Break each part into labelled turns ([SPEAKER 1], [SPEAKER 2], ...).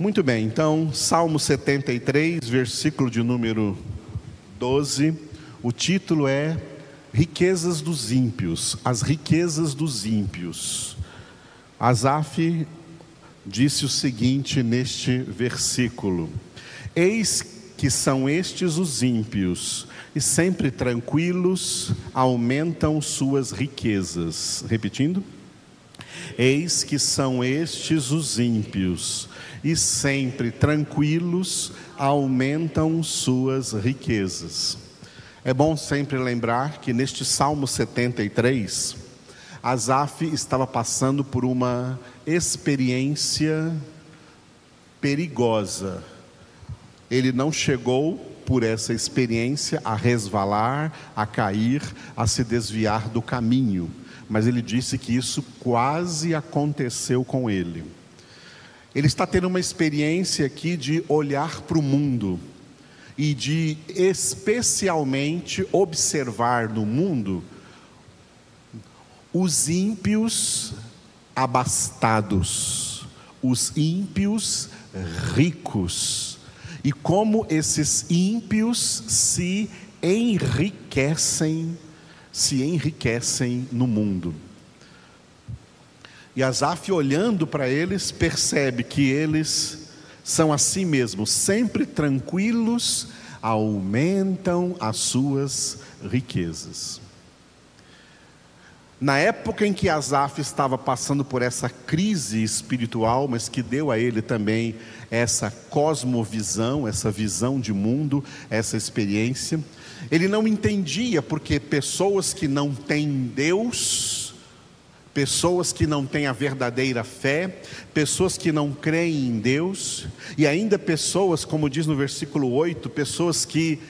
[SPEAKER 1] Muito bem, então, Salmo 73, versículo de número 12, o título é Riquezas dos ímpios, as riquezas dos ímpios. Asaf disse o seguinte neste versículo: Eis que são estes os ímpios, e sempre tranquilos aumentam suas riquezas. Repetindo. Eis que são estes os ímpios, e sempre tranquilos aumentam suas riquezas. É bom sempre lembrar que neste Salmo 73, Asaf estava passando por uma experiência perigosa. Ele não chegou por essa experiência a resvalar, a cair, a se desviar do caminho mas ele disse que isso quase aconteceu com ele. Ele está tendo uma experiência aqui de olhar para o mundo e de especialmente observar no mundo os ímpios abastados, os ímpios ricos, e como esses ímpios se enriquecem se enriquecem no mundo. E Asaf, olhando para eles, percebe que eles são assim mesmo, sempre tranquilos, aumentam as suas riquezas. Na época em que Asaf estava passando por essa crise espiritual, mas que deu a ele também essa cosmovisão, essa visão de mundo, essa experiência, ele não entendia porque pessoas que não têm Deus, pessoas que não têm a verdadeira fé, pessoas que não creem em Deus, e ainda pessoas, como diz no versículo 8, pessoas que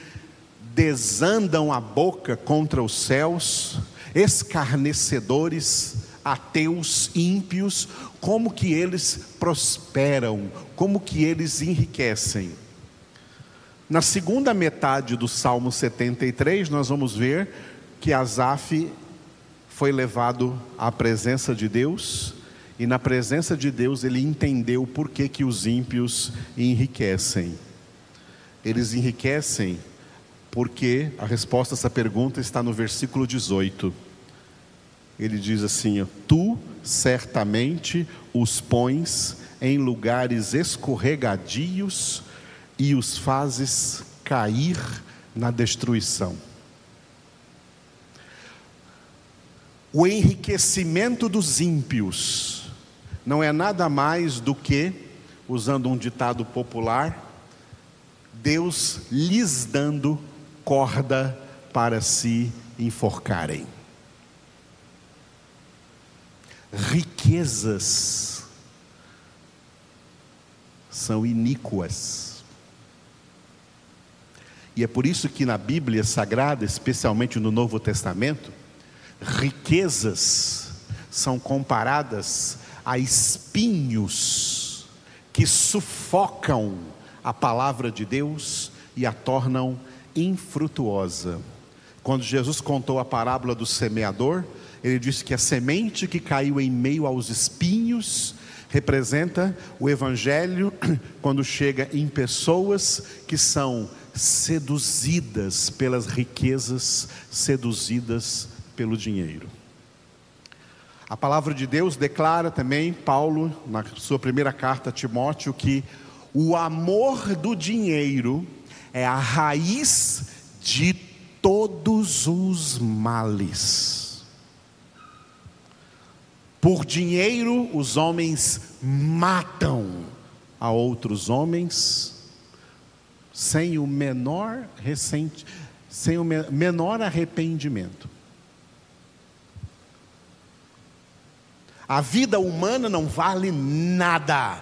[SPEAKER 1] desandam a boca contra os céus, escarnecedores, ateus, ímpios, como que eles prosperam, como que eles enriquecem. Na segunda metade do Salmo 73, nós vamos ver que Asaf foi levado à presença de Deus, e na presença de Deus ele entendeu por que, que os ímpios enriquecem. Eles enriquecem porque a resposta a essa pergunta está no versículo 18. Ele diz assim: Tu certamente os pões em lugares escorregadios e os fazes cair na destruição. O enriquecimento dos ímpios não é nada mais do que, usando um ditado popular, Deus lhes dando corda para se enforcarem. Riquezas são iníquas e é por isso que na Bíblia Sagrada, especialmente no Novo Testamento, riquezas são comparadas a espinhos que sufocam a palavra de Deus e a tornam infrutuosa. Quando Jesus contou a parábola do semeador, ele disse que a semente que caiu em meio aos espinhos representa o evangelho quando chega em pessoas que são seduzidas pelas riquezas, seduzidas pelo dinheiro. A palavra de Deus declara também, Paulo, na sua primeira carta a Timóteo, que o amor do dinheiro é a raiz de todos os males. Por dinheiro, os homens matam a outros homens, sem o menor recente, sem o menor arrependimento. A vida humana não vale nada.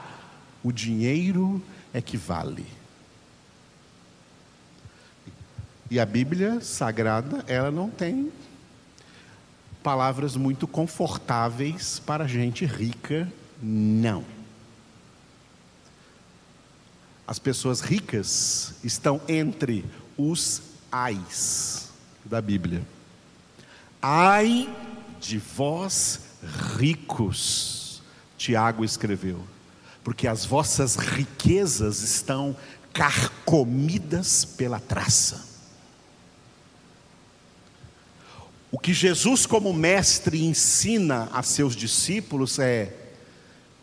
[SPEAKER 1] O dinheiro é que vale. E a Bíblia Sagrada, ela não tem palavras muito confortáveis para gente rica, não. As pessoas ricas estão entre os ais da Bíblia. Ai de vós ricos, Tiago escreveu, porque as vossas riquezas estão carcomidas pela traça. O que Jesus, como mestre, ensina a seus discípulos é: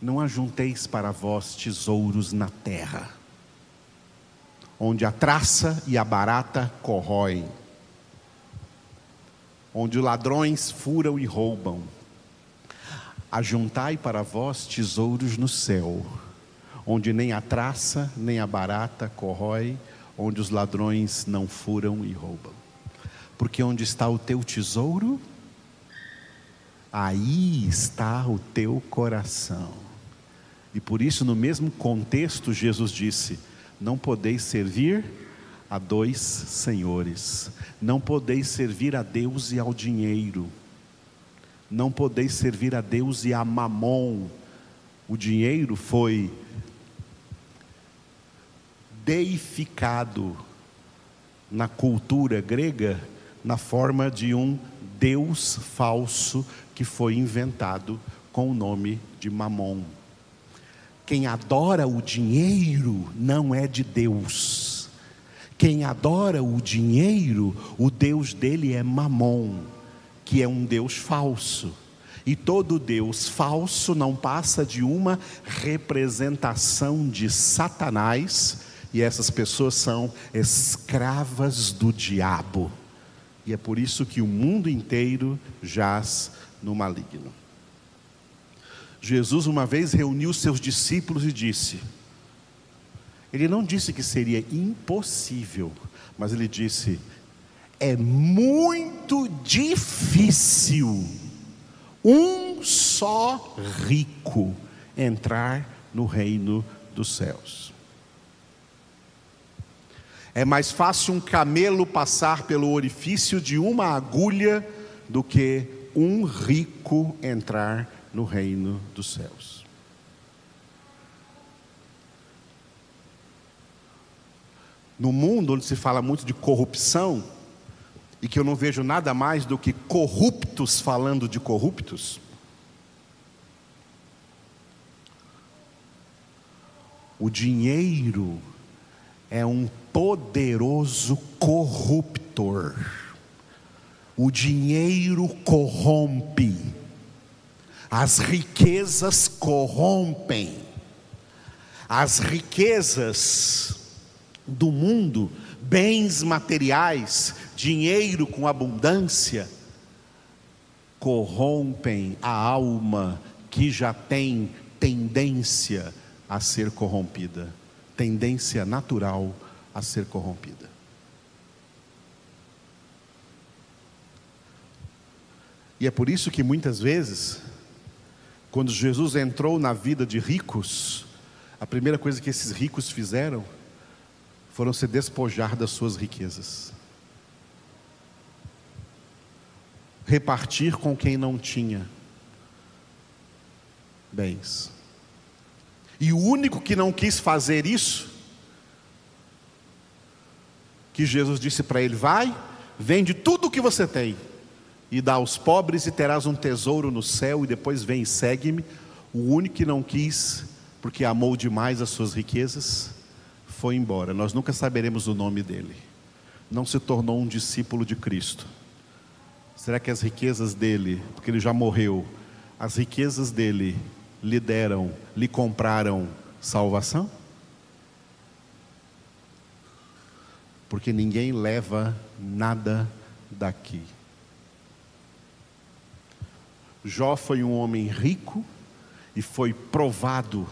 [SPEAKER 1] não ajunteis para vós tesouros na terra, onde a traça e a barata corroem, onde ladrões furam e roubam. Ajuntai para vós tesouros no céu, onde nem a traça nem a barata corrói, onde os ladrões não furam e roubam. Porque onde está o teu tesouro, aí está o teu coração. E por isso, no mesmo contexto, Jesus disse: Não podeis servir a dois senhores, não podeis servir a Deus e ao dinheiro, não podeis servir a Deus e a mamon. O dinheiro foi deificado na cultura grega na forma de um deus falso que foi inventado com o nome de Mamon. Quem adora o dinheiro não é de Deus. Quem adora o dinheiro, o Deus dele é Mamon, que é um Deus falso. E todo Deus falso não passa de uma representação de Satanás, e essas pessoas são escravas do diabo. E é por isso que o mundo inteiro jaz no maligno. Jesus uma vez reuniu seus discípulos e disse: Ele não disse que seria impossível, mas ele disse: é muito difícil um só rico entrar no reino dos céus. É mais fácil um camelo passar pelo orifício de uma agulha do que um rico entrar no reino dos céus. No mundo onde se fala muito de corrupção, e que eu não vejo nada mais do que corruptos falando de corruptos, o dinheiro é um poderoso corruptor. O dinheiro corrompe, as riquezas corrompem, as riquezas do mundo, bens materiais, dinheiro com abundância, corrompem a alma que já tem tendência a ser corrompida tendência natural a ser corrompida. E é por isso que muitas vezes, quando Jesus entrou na vida de ricos, a primeira coisa que esses ricos fizeram foram se despojar das suas riquezas. Repartir com quem não tinha bens. E o único que não quis fazer isso, que Jesus disse para ele: Vai, vende tudo o que você tem e dá aos pobres, e terás um tesouro no céu, e depois vem e segue-me. O único que não quis, porque amou demais as suas riquezas, foi embora. Nós nunca saberemos o nome dele. Não se tornou um discípulo de Cristo. Será que as riquezas dele, porque ele já morreu, as riquezas dele lhe deram, lhe compraram salvação? Porque ninguém leva nada daqui. Jó foi um homem rico e foi provado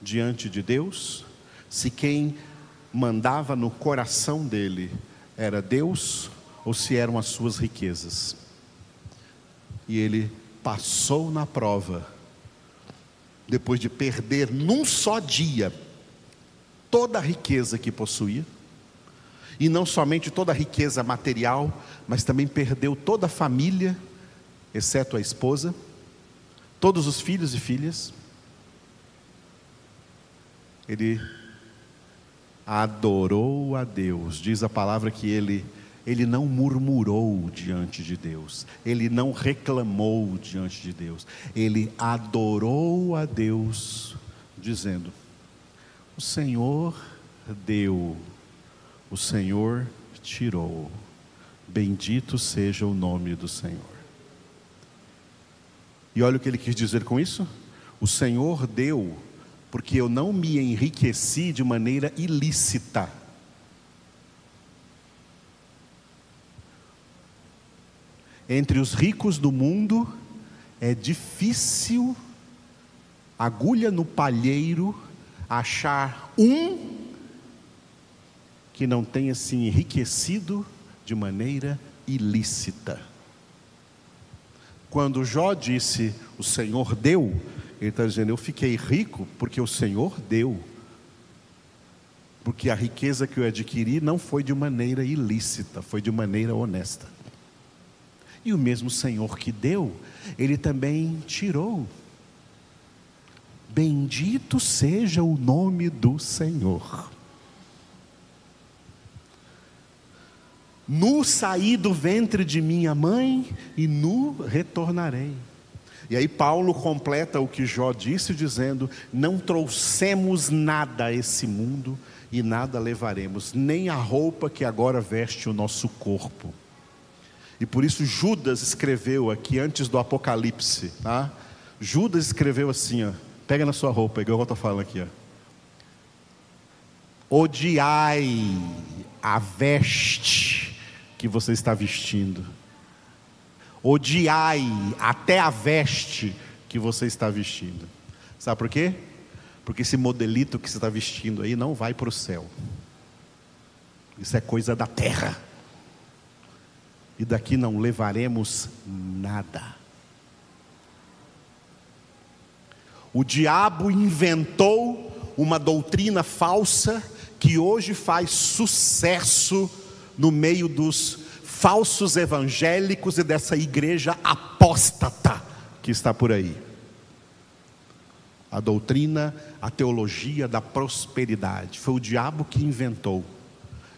[SPEAKER 1] diante de Deus se quem mandava no coração dele era Deus ou se eram as suas riquezas. E ele passou na prova depois de perder num só dia toda a riqueza que possuía, e não somente toda a riqueza material, mas também perdeu toda a família, exceto a esposa, todos os filhos e filhas. Ele adorou a Deus, diz a palavra que ele ele não murmurou diante de Deus, ele não reclamou diante de Deus, ele adorou a Deus dizendo: O Senhor deu, o Senhor tirou. Bendito seja o nome do Senhor. E olha o que ele quis dizer com isso: O Senhor deu, porque eu não me enriqueci de maneira ilícita. Entre os ricos do mundo, é difícil, agulha no palheiro, achar um que não tenha se enriquecido de maneira ilícita. Quando Jó disse, o Senhor deu, ele está dizendo, eu fiquei rico porque o Senhor deu. Porque a riqueza que eu adquiri não foi de maneira ilícita, foi de maneira honesta. E o mesmo Senhor que deu, ele também tirou. Bendito seja o nome do Senhor. Nu saí do ventre de minha mãe e nu retornarei. E aí Paulo completa o que Jó disse, dizendo: Não trouxemos nada a esse mundo e nada levaremos, nem a roupa que agora veste o nosso corpo. E por isso Judas escreveu aqui antes do Apocalipse, tá? Judas escreveu assim, ó, pega na sua roupa, igual eu estou falando aqui, ó. Odiai a veste que você está vestindo. Odiai até a veste que você está vestindo. Sabe por quê? Porque esse modelito que você está vestindo aí não vai para o céu. Isso é coisa da terra e daqui não levaremos nada. O diabo inventou uma doutrina falsa que hoje faz sucesso no meio dos falsos evangélicos e dessa igreja apóstata que está por aí. A doutrina, a teologia da prosperidade. Foi o diabo que inventou.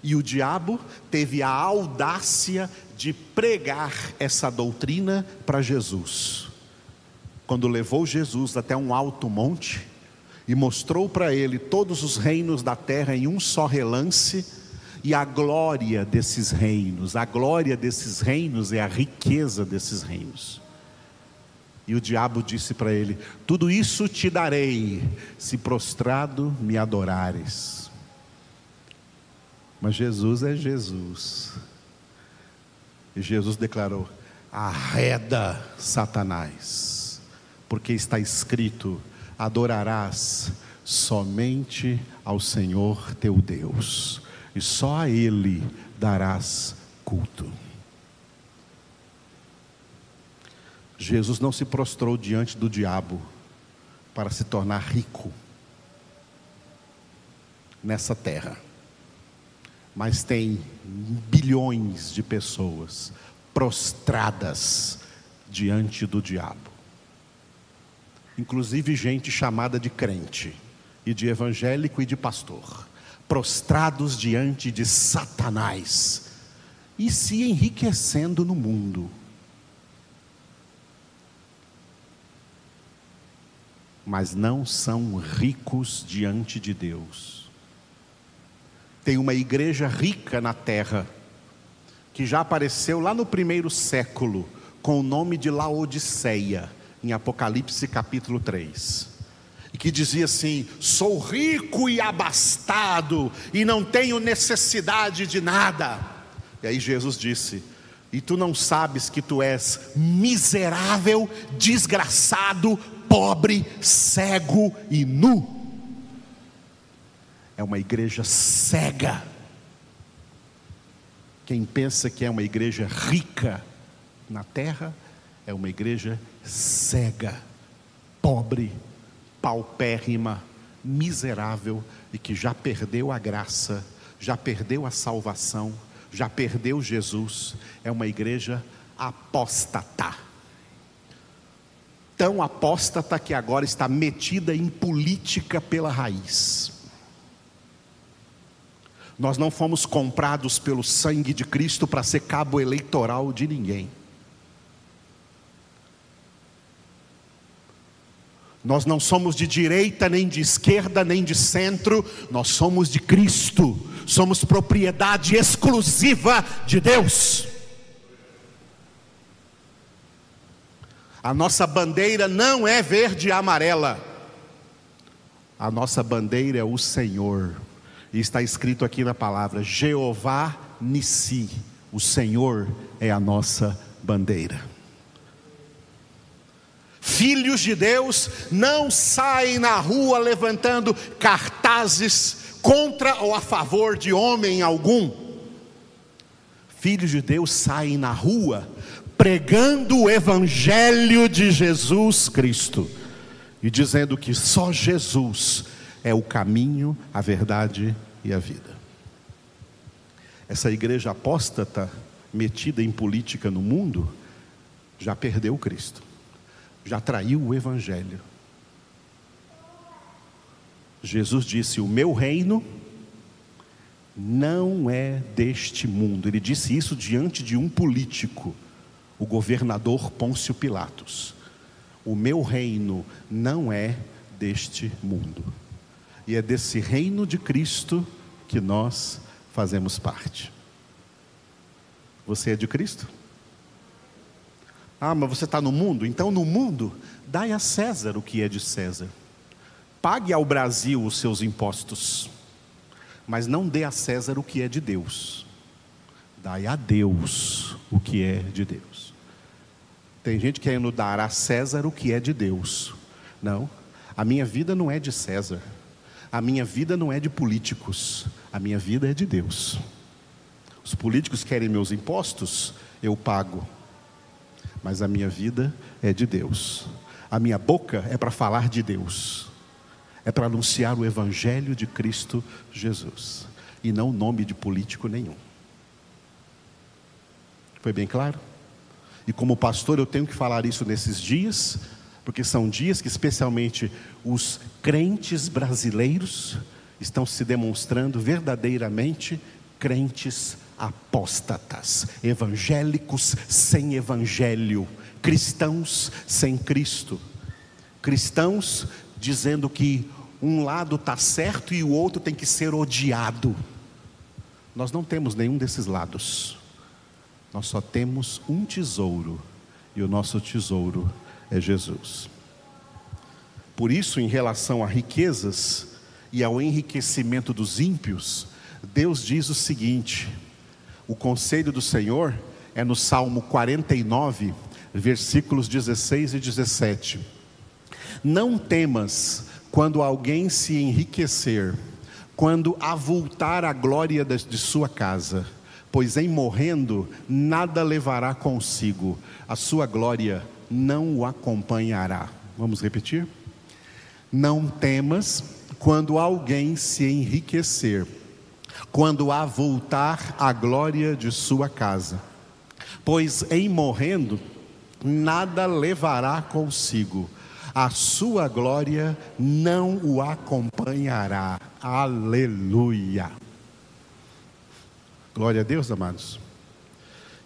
[SPEAKER 1] E o diabo teve a audácia de pregar essa doutrina para Jesus. Quando levou Jesus até um alto monte e mostrou para ele todos os reinos da terra em um só relance, e a glória desses reinos, a glória desses reinos é a riqueza desses reinos. E o diabo disse para ele: Tudo isso te darei, se prostrado me adorares. Mas Jesus é Jesus. E Jesus declarou: Arreda, Satanás, porque está escrito: adorarás somente ao Senhor teu Deus, e só a Ele darás culto. Jesus não se prostrou diante do diabo para se tornar rico nessa terra mas tem bilhões de pessoas prostradas diante do diabo. Inclusive gente chamada de crente, e de evangélico e de pastor, prostrados diante de Satanás e se enriquecendo no mundo. Mas não são ricos diante de Deus tem uma igreja rica na terra, que já apareceu lá no primeiro século, com o nome de Laodiceia, em Apocalipse capítulo 3. E que dizia assim: Sou rico e abastado, e não tenho necessidade de nada. E aí Jesus disse: E tu não sabes que tu és miserável, desgraçado, pobre, cego e nu é uma igreja cega. Quem pensa que é uma igreja rica na terra, é uma igreja cega, pobre, paupérrima, miserável e que já perdeu a graça, já perdeu a salvação, já perdeu Jesus. É uma igreja apóstata. Tão apóstata que agora está metida em política pela raiz. Nós não fomos comprados pelo sangue de Cristo para ser cabo eleitoral de ninguém. Nós não somos de direita, nem de esquerda, nem de centro, nós somos de Cristo, somos propriedade exclusiva de Deus. A nossa bandeira não é verde e amarela, a nossa bandeira é o Senhor, e está escrito aqui na palavra: Jeová Nissi, o Senhor é a nossa bandeira. Filhos de Deus não saem na rua levantando cartazes contra ou a favor de homem algum. Filhos de Deus saem na rua pregando o Evangelho de Jesus Cristo e dizendo que só Jesus é o caminho, a verdade e a vida. Essa igreja apóstata, metida em política no mundo, já perdeu Cristo já traiu o Evangelho. Jesus disse: O meu reino não é deste mundo. Ele disse isso diante de um político, o governador Pôncio Pilatos. O meu reino não é deste mundo. E é desse reino de Cristo que nós fazemos parte. Você é de Cristo? Ah, mas você está no mundo? Então, no mundo, dai a César o que é de César. Pague ao Brasil os seus impostos, mas não dê a César o que é de Deus. Dai a Deus o que é de Deus. Tem gente querendo dar a César o que é de Deus. Não, a minha vida não é de César. A minha vida não é de políticos. A minha vida é de Deus. Os políticos querem meus impostos, eu pago mas a minha vida é de Deus. A minha boca é para falar de Deus, é para anunciar o Evangelho de Cristo Jesus, e não o nome de político nenhum. Foi bem claro? E como pastor, eu tenho que falar isso nesses dias, porque são dias que, especialmente, os crentes brasileiros estão se demonstrando verdadeiramente crentes apóstatas, evangélicos sem evangelho, cristãos sem Cristo, cristãos dizendo que um lado está certo e o outro tem que ser odiado. Nós não temos nenhum desses lados, nós só temos um tesouro, e o nosso tesouro é Jesus. Por isso, em relação a riquezas e ao enriquecimento dos ímpios, Deus diz o seguinte: o conselho do Senhor é no Salmo 49, versículos 16 e 17. Não temas quando alguém se enriquecer, quando avultar a glória de sua casa, pois em morrendo nada levará consigo, a sua glória não o acompanhará. Vamos repetir? Não temas quando alguém se enriquecer, quando avultar a glória de sua casa. Pois em morrendo, nada levará consigo, a sua glória não o acompanhará. Aleluia. Glória a Deus, amados.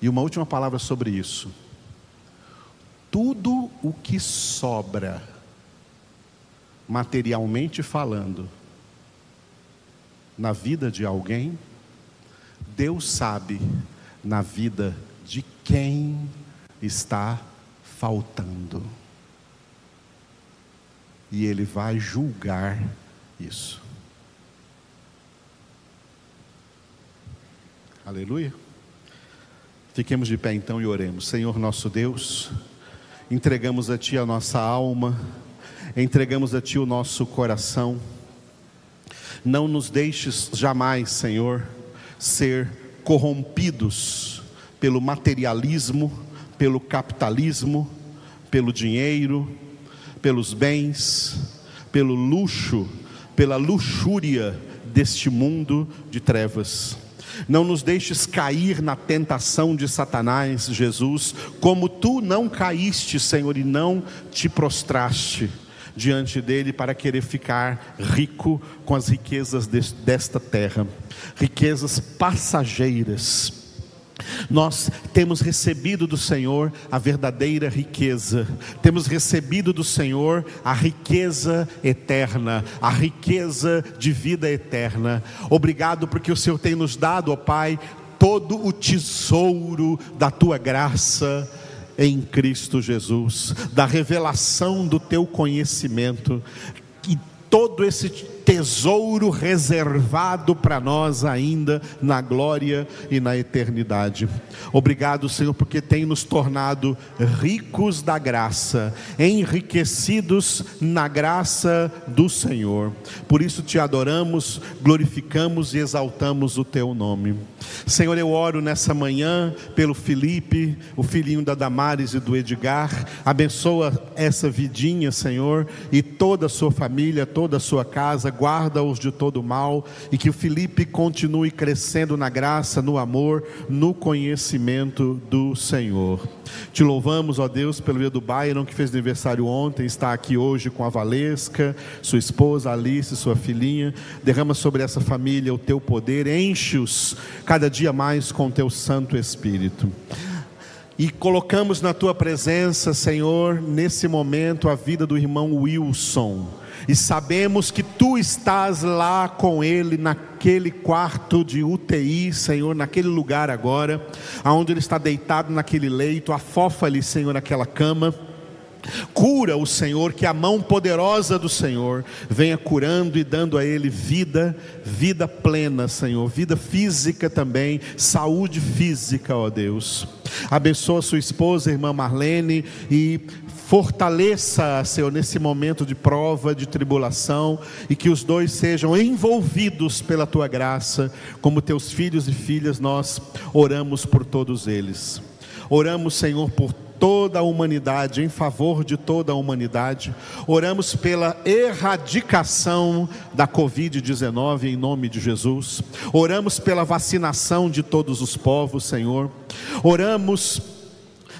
[SPEAKER 1] E uma última palavra sobre isso. Tudo o que sobra, materialmente falando, na vida de alguém, Deus sabe na vida de quem está faltando. E Ele vai julgar isso. Aleluia. Fiquemos de pé então e oremos. Senhor nosso Deus, entregamos a Ti a nossa alma, entregamos a Ti o nosso coração não nos deixes jamais, Senhor, ser corrompidos pelo materialismo, pelo capitalismo, pelo dinheiro, pelos bens, pelo luxo, pela luxúria deste mundo de trevas. Não nos deixes cair na tentação de Satanás, Jesus, como tu não caíste, Senhor, e não te prostraste diante dele para querer ficar rico com as riquezas desta terra, riquezas passageiras. Nós temos recebido do Senhor a verdadeira riqueza, temos recebido do Senhor a riqueza eterna, a riqueza de vida eterna. Obrigado porque o Senhor tem nos dado, ó Pai, todo o tesouro da tua graça em Cristo Jesus, da revelação do teu conhecimento, e todo esse tesouro reservado para nós ainda na glória e na eternidade. Obrigado, Senhor, porque tem nos tornado ricos da graça, enriquecidos na graça do Senhor. Por isso te adoramos, glorificamos e exaltamos o teu nome. Senhor, eu oro nessa manhã pelo Felipe, o filhinho da Damares e do Edgar. Abençoa essa vidinha, Senhor, e toda a sua família, toda a sua casa guarda-os de todo mal e que o Felipe continue crescendo na graça, no amor, no conhecimento do Senhor. Te louvamos, ó Deus, pelo dia do Byron que fez aniversário ontem, está aqui hoje com a Valesca, sua esposa Alice, sua filhinha. Derrama sobre essa família o teu poder, enche-os cada dia mais com teu Santo Espírito. E colocamos na tua presença, Senhor, nesse momento a vida do irmão Wilson e sabemos que tu estás lá com ele naquele quarto de UTI, Senhor, naquele lugar agora, aonde ele está deitado naquele leito, afofa-lhe, Senhor, naquela cama. Cura o Senhor, que a mão poderosa do Senhor venha curando e dando a ele vida, vida plena, Senhor, vida física também, saúde física, ó Deus. Abençoa sua esposa, irmã Marlene, e Fortaleça, Senhor, nesse momento de prova, de tribulação, e que os dois sejam envolvidos pela tua graça, como teus filhos e filhas, nós oramos por todos eles. Oramos, Senhor, por toda a humanidade, em favor de toda a humanidade. Oramos pela erradicação da Covid-19 em nome de Jesus. Oramos pela vacinação de todos os povos, Senhor. Oramos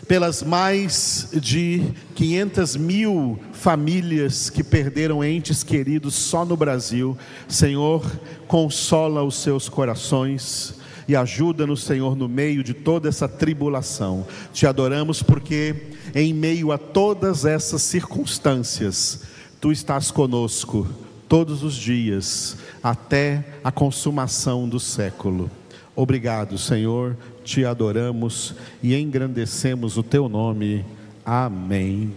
[SPEAKER 1] pelas mais de 500 mil famílias que perderam entes queridos só no Brasil. Senhor, consola os seus corações e ajuda-nos, Senhor, no meio de toda essa tribulação. Te adoramos porque, em meio a todas essas circunstâncias, Tu estás conosco todos os dias, até a consumação do século. Obrigado, Senhor te adoramos e engrandecemos o teu nome. Amém.